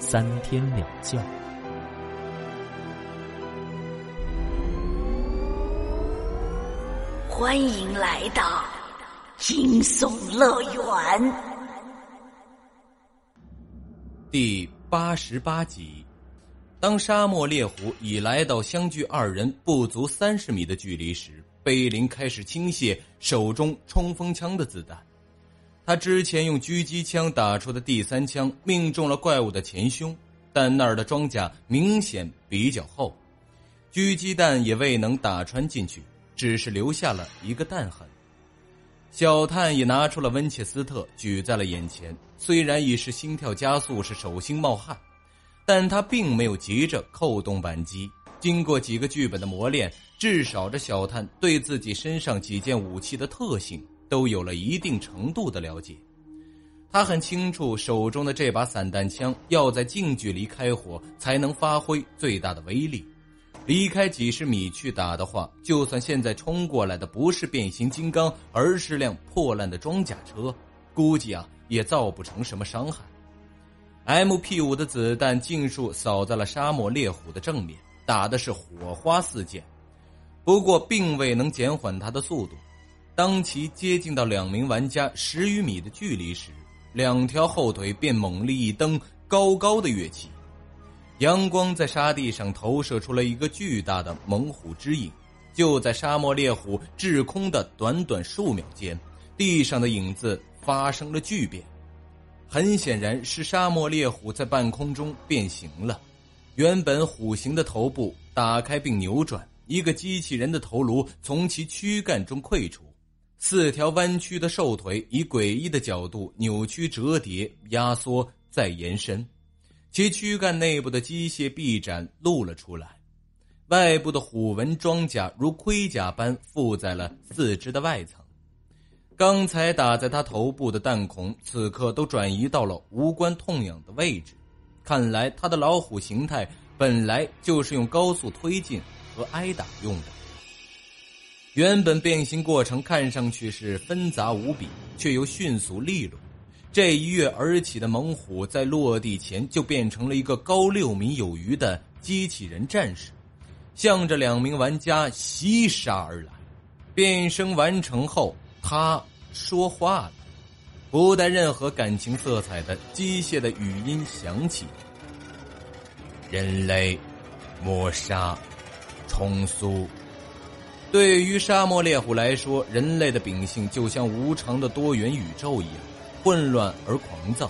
三天两觉。欢迎来到惊悚乐园第八十八集。当沙漠猎虎已来到相距二人不足三十米的距离时，碑林开始倾泻手中冲锋枪的子弹，他之前用狙击枪打出的第三枪命中了怪物的前胸，但那儿的装甲明显比较厚，狙击弹也未能打穿进去，只是留下了一个弹痕。小探也拿出了温切斯特举在了眼前，虽然已是心跳加速，是手心冒汗，但他并没有急着扣动扳机。经过几个剧本的磨练。至少，这小探对自己身上几件武器的特性都有了一定程度的了解。他很清楚，手中的这把散弹枪要在近距离开火才能发挥最大的威力。离开几十米去打的话，就算现在冲过来的不是变形金刚，而是辆破烂的装甲车，估计啊也造不成什么伤害。M P 五的子弹尽数扫在了沙漠猎虎的正面，打的是火花四溅。不过，并未能减缓它的速度。当其接近到两名玩家十余米的距离时，两条后腿便猛力一蹬，高高的跃起。阳光在沙地上投射出了一个巨大的猛虎之影。就在沙漠猎虎滞空的短短数秒间，地上的影子发生了巨变。很显然，是沙漠猎虎在半空中变形了。原本虎形的头部打开并扭转。一个机器人的头颅从其躯干中溃出，四条弯曲的瘦腿以诡异的角度扭曲、折叠、压缩再延伸，其躯干内部的机械臂展露了出来，外部的虎纹装甲如盔甲般附在了四肢的外层。刚才打在他头部的弹孔，此刻都转移到了无关痛痒的位置。看来他的老虎形态本来就是用高速推进。和挨打用的，原本变形过程看上去是纷杂无比，却又迅速利落。这一跃而起的猛虎在落地前就变成了一个高六米有余的机器人战士，向着两名玩家袭杀而来。变声完成后，他说话了，不带任何感情色彩的机械的语音响起：“人类，抹杀。”重塑。对于沙漠猎虎来说，人类的秉性就像无常的多元宇宙一样，混乱而狂躁。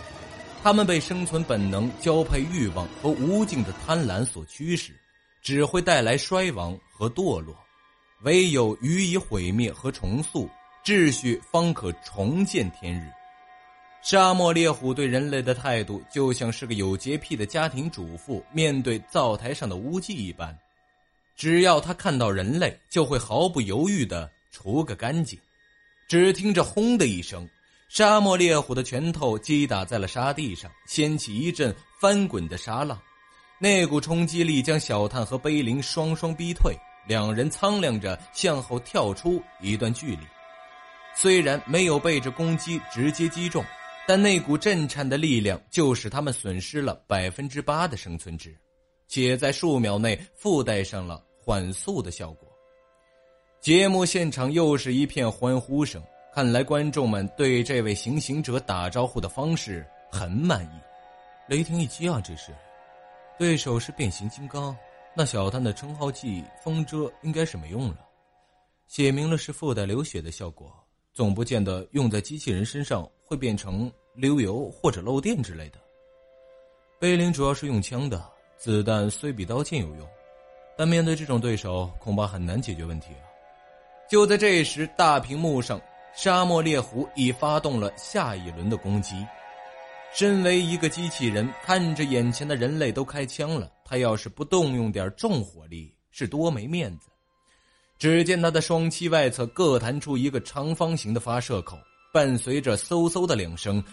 他们被生存本能、交配欲望和无尽的贪婪所驱使，只会带来衰亡和堕落。唯有予以毁灭和重塑，秩序方可重见天日。沙漠猎虎对人类的态度，就像是个有洁癖的家庭主妇面对灶台上的污迹一般。只要他看到人类，就会毫不犹豫的除个干净。只听着“轰”的一声，沙漠烈虎的拳头击打在了沙地上，掀起一阵翻滚的沙浪。那股冲击力将小探和碑林双双逼退，两人苍凉着向后跳出一段距离。虽然没有被这攻击直接击中，但那股震颤的力量就使他们损失了百分之八的生存值，且在数秒内附带上了。缓速的效果。节目现场又是一片欢呼声，看来观众们对这位行刑者打招呼的方式很满意。雷霆一击啊，这是，对手是变形金刚，那小探的称号技风遮应该是没用了，写明了是附带流血的效果，总不见得用在机器人身上会变成流油或者漏电之类的。碑林主要是用枪的，子弹虽比刀剑有用。但面对这种对手，恐怕很难解决问题啊！就在这时，大屏幕上，沙漠猎狐已发动了下一轮的攻击。身为一个机器人，看着眼前的人类都开枪了，他要是不动用点重火力，是多没面子。只见他的双膝外侧各弹出一个长方形的发射口，伴随着嗖嗖的两声，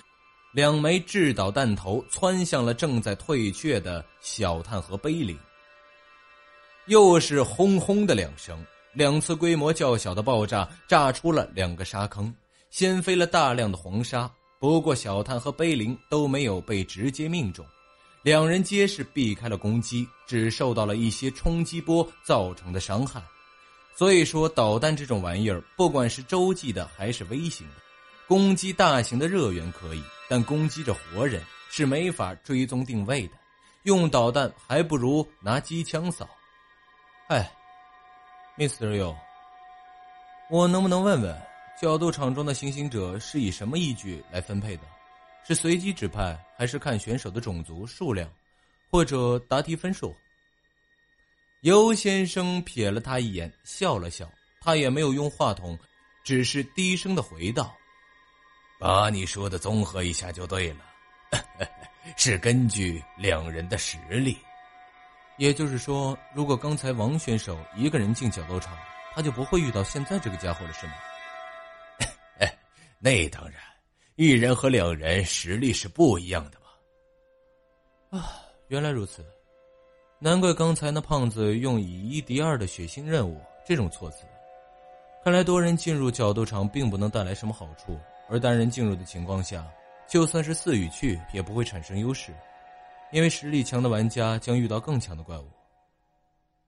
两枚制导弹头窜向了正在退却的小炭和碑林。又是轰轰的两声，两次规模较小的爆炸炸出了两个沙坑，掀飞了大量的黄沙。不过，小探和碑林都没有被直接命中，两人皆是避开了攻击，只受到了一些冲击波造成的伤害。所以说，导弹这种玩意儿，不管是洲际的还是微型的，攻击大型的热源可以，但攻击着活人是没法追踪定位的。用导弹还不如拿机枪扫。哎，Mr. y 我能不能问问？角斗场中的行刑者是以什么依据来分配的？是随机指派，还是看选手的种族数量，或者答题分数？尤先生瞥了他一眼，笑了笑。他也没有用话筒，只是低声的回道：“把你说的综合一下就对了，是根据两人的实力。也就是说，如果刚才王选手一个人进角斗场，他就不会遇到现在这个家伙了，是 吗？”那当然，一人和两人实力是不一样的嘛。啊，原来如此，难怪刚才那胖子用以一敌二的血腥任务这种措辞。看来多人进入角斗场并不能带来什么好处，而单人进入的情况下，就算是四与去也不会产生优势，因为实力强的玩家将遇到更强的怪物。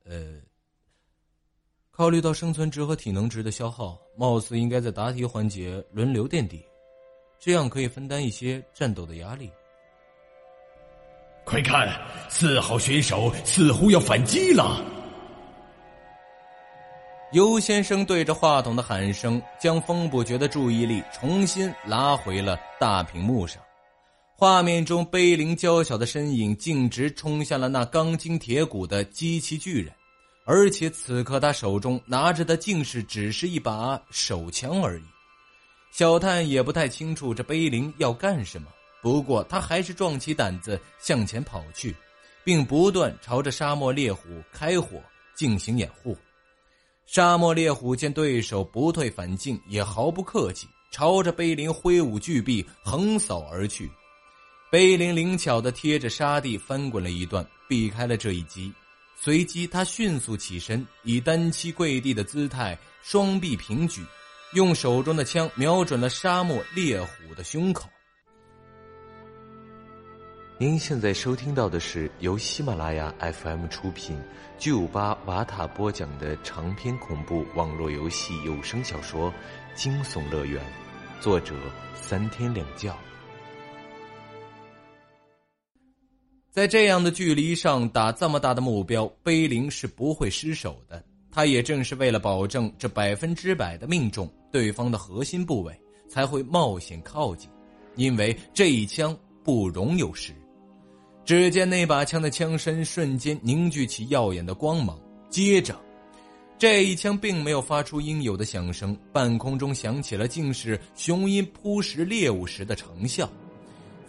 呃。考虑到生存值和体能值的消耗，貌似应该在答题环节轮流垫底，这样可以分担一些战斗的压力。快看，四号选手似乎要反击了！尤先生对着话筒的喊声，将风不觉的注意力重新拉回了大屏幕上。画面中，碑林娇小的身影径直冲向了那钢筋铁骨的机器巨人。而且此刻他手中拿着的竟是只是一把手枪而已，小探也不太清楚这碑林要干什么，不过他还是壮起胆子向前跑去，并不断朝着沙漠猎虎开火进行掩护。沙漠猎虎见对手不退反进，也毫不客气，朝着碑林挥舞巨臂横扫而去。碑林灵巧的贴着沙地翻滚了一段，避开了这一击。随即，他迅速起身，以单膝跪地的姿态，双臂平举，用手中的枪瞄准了沙漠猎虎的胸口。您现在收听到的是由喜马拉雅 FM 出品、巨五八瓦塔播讲的长篇恐怖网络游戏有声小说《惊悚乐园》，作者三天两觉。在这样的距离上打这么大的目标，碑林是不会失手的。他也正是为了保证这百分之百的命中对方的核心部位，才会冒险靠近，因为这一枪不容有失。只见那把枪的枪身瞬间凝聚起耀眼的光芒，接着，这一枪并没有发出应有的响声，半空中响起了竟是雄鹰扑食猎物时的长啸。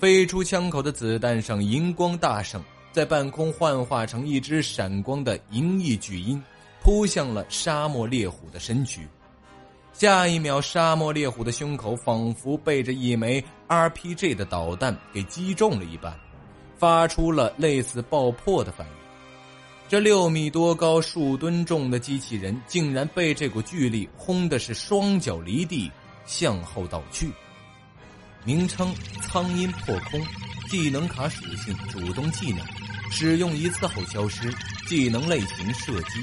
飞出枪口的子弹上银光大盛，在半空幻化成一只闪光的银翼巨鹰，扑向了沙漠猎虎的身躯。下一秒，沙漠猎虎的胸口仿佛被这一枚 RPG 的导弹给击中了一般，发出了类似爆破的反应。这六米多高、数吨重的机器人，竟然被这股巨力轰的是双脚离地，向后倒去。名称：苍鹰破空，技能卡属性：主动技能，使用一次后消失。技能类型：射击，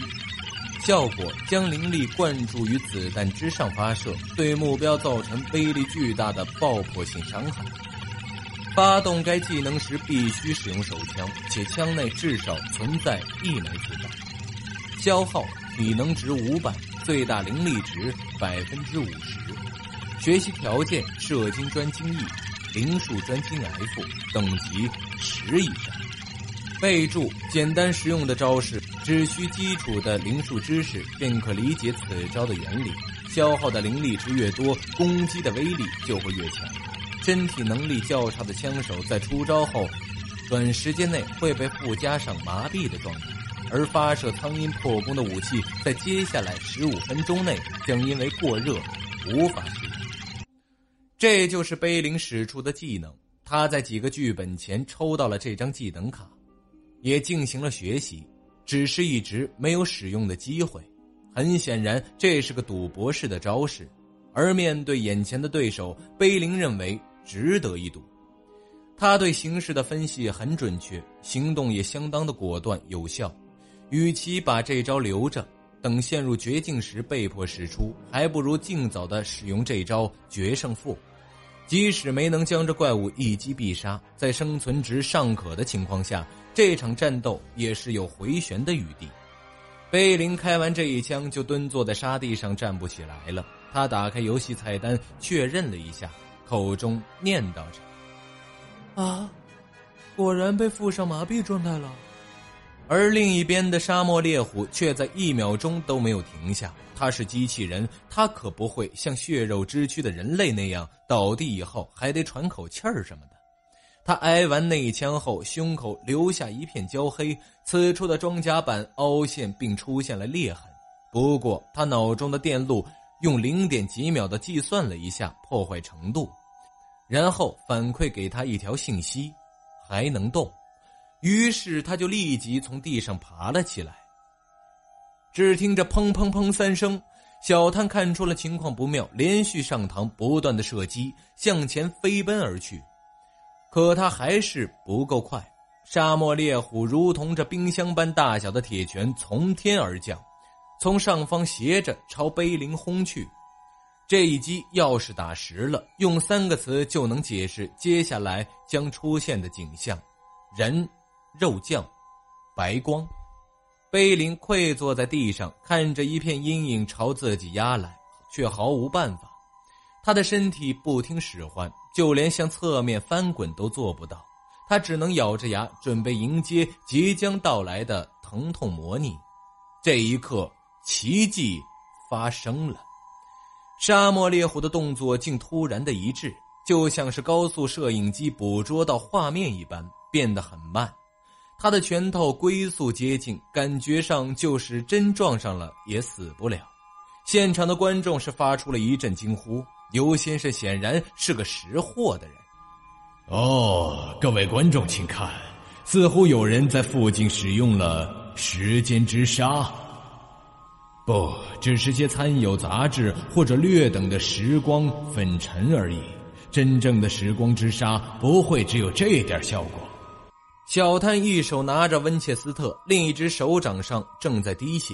效果：将灵力灌注于子弹之上发射，对目标造成威力巨大的爆破性伤害。发动该技能时必须使用手枪，且枪内至少存在一枚子弹。消耗：体能值五百，最大灵力值百分之五十。学习条件：射精专精 E，灵术专精 F，等级十以上。备注：简单实用的招式，只需基础的灵术知识便可理解此招的原理。消耗的灵力值越多，攻击的威力就会越强。身体能力较差的枪手在出招后，短时间内会被附加上麻痹的状态，而发射苍蝇破功的武器在接下来十五分钟内将因为过热无法。这就是碑林使出的技能。他在几个剧本前抽到了这张技能卡，也进行了学习，只是一直没有使用的机会。很显然，这是个赌博式的招式。而面对眼前的对手，碑林认为值得一赌。他对形势的分析很准确，行动也相当的果断有效。与其把这招留着，等陷入绝境时被迫使出，还不如尽早的使用这招决胜负。即使没能将这怪物一击必杀，在生存值尚可的情况下，这场战斗也是有回旋的余地。贝林开完这一枪，就蹲坐在沙地上站不起来了。他打开游戏菜单，确认了一下，口中念叨着：“啊，果然被附上麻痹状态了。”而另一边的沙漠猎虎却在一秒钟都没有停下。他是机器人，他可不会像血肉之躯的人类那样倒地以后还得喘口气儿什么的。他挨完那一枪后，胸口留下一片焦黑，此处的装甲板凹陷并出现了裂痕。不过他脑中的电路。用零点几秒的计算了一下破坏程度，然后反馈给他一条信息：还能动。于是他就立即从地上爬了起来。只听着砰砰砰三声，小探看出了情况不妙，连续上膛，不断的射击，向前飞奔而去。可他还是不够快。沙漠猎虎如同这冰箱般大小的铁拳从天而降。从上方斜着朝碑林轰去，这一击要是打实了，用三个词就能解释接下来将出现的景象：人、肉酱、白光。碑林跪坐在地上，看着一片阴影朝自己压来，却毫无办法。他的身体不听使唤，就连向侧面翻滚都做不到。他只能咬着牙，准备迎接即将到来的疼痛模拟。这一刻。奇迹发生了，沙漠猎虎的动作竟突然的一致，就像是高速摄影机捕捉到画面一般，变得很慢。他的拳头龟速接近，感觉上就是真撞上了也死不了。现场的观众是发出了一阵惊呼，尤先生显然是个识货的人。哦，各位观众请看，似乎有人在附近使用了时间之沙。不只是些参有杂质或者略等的时光粉尘而已，真正的时光之沙不会只有这点效果。小探一手拿着温切斯特，另一只手掌上正在滴血，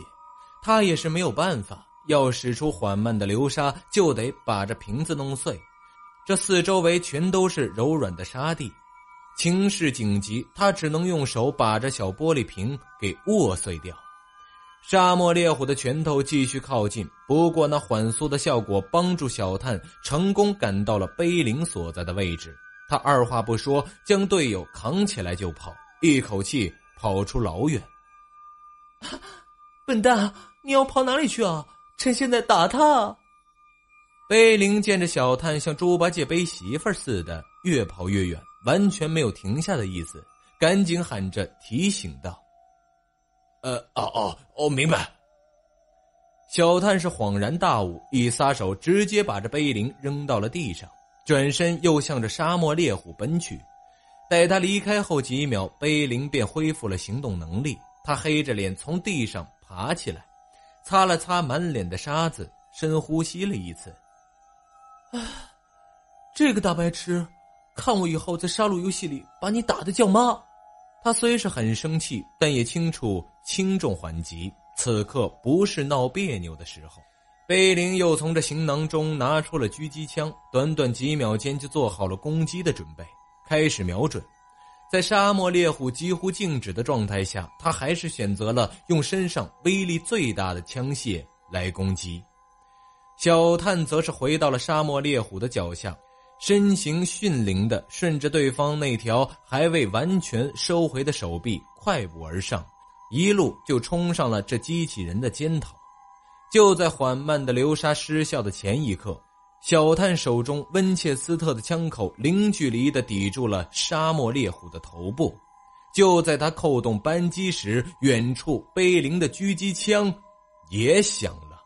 他也是没有办法，要使出缓慢的流沙，就得把这瓶子弄碎。这四周围全都是柔软的沙地，情势紧急，他只能用手把这小玻璃瓶给握碎掉。沙漠烈火的拳头继续靠近，不过那缓速的效果帮助小探成功赶到了碑林所在的位置。他二话不说，将队友扛起来就跑，一口气跑出老远。笨蛋，你要跑哪里去啊？趁现在打他！碑林见着小探像猪八戒背媳妇似的越跑越远，完全没有停下的意思，赶紧喊着提醒道。呃哦哦哦，明白。小探是恍然大悟，一撒手，直接把这碑林扔到了地上，转身又向着沙漠猎虎奔去。待他离开后几秒，碑林便恢复了行动能力。他黑着脸从地上爬起来，擦了擦满脸的沙子，深呼吸了一次。啊，这个大白痴，看我以后在杀戮游戏里把你打的叫妈！他虽是很生气，但也清楚轻重缓急，此刻不是闹别扭的时候。贝林又从这行囊中拿出了狙击枪，短短几秒间就做好了攻击的准备，开始瞄准。在沙漠猎虎几乎静止的状态下，他还是选择了用身上威力最大的枪械来攻击。小探则是回到了沙漠猎虎的脚下。身形迅灵的顺着对方那条还未完全收回的手臂快步而上，一路就冲上了这机器人的肩头。就在缓慢的流沙失效的前一刻，小探手中温切斯特的枪口零距离的抵住了沙漠猎虎的头部。就在他扣动扳机时，远处碑林的狙击枪也响了。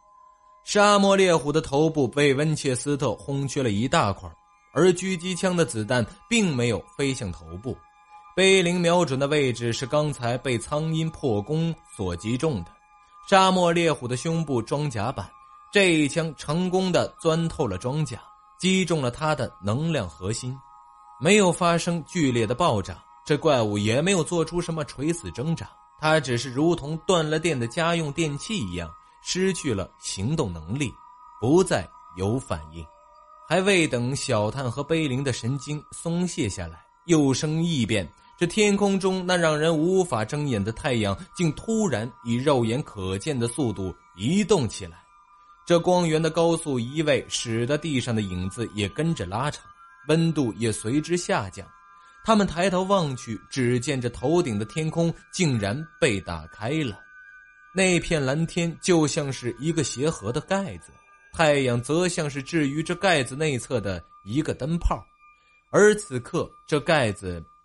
沙漠猎虎的头部被温切斯特轰缺了一大块，而狙击枪的子弹并没有飞向头部。碑林瞄准的位置是刚才被苍鹰破弓所击中的沙漠猎虎的胸部装甲板。这一枪成功的钻透了装甲，击中了他的能量核心，没有发生剧烈的爆炸。这怪物也没有做出什么垂死挣扎，它只是如同断了电的家用电器一样，失去了行动能力，不再有反应。还未等小探和碑林的神经松懈下来，又生异变。这天空中那让人无法睁眼的太阳，竟突然以肉眼可见的速度移动起来。这光源的高速移位，使得地上的影子也跟着拉长，温度也随之下降。他们抬头望去，只见这头顶的天空竟然被打开了，那片蓝天就像是一个鞋盒的盖子，太阳则像是置于这盖子内侧的一个灯泡，而此刻这盖子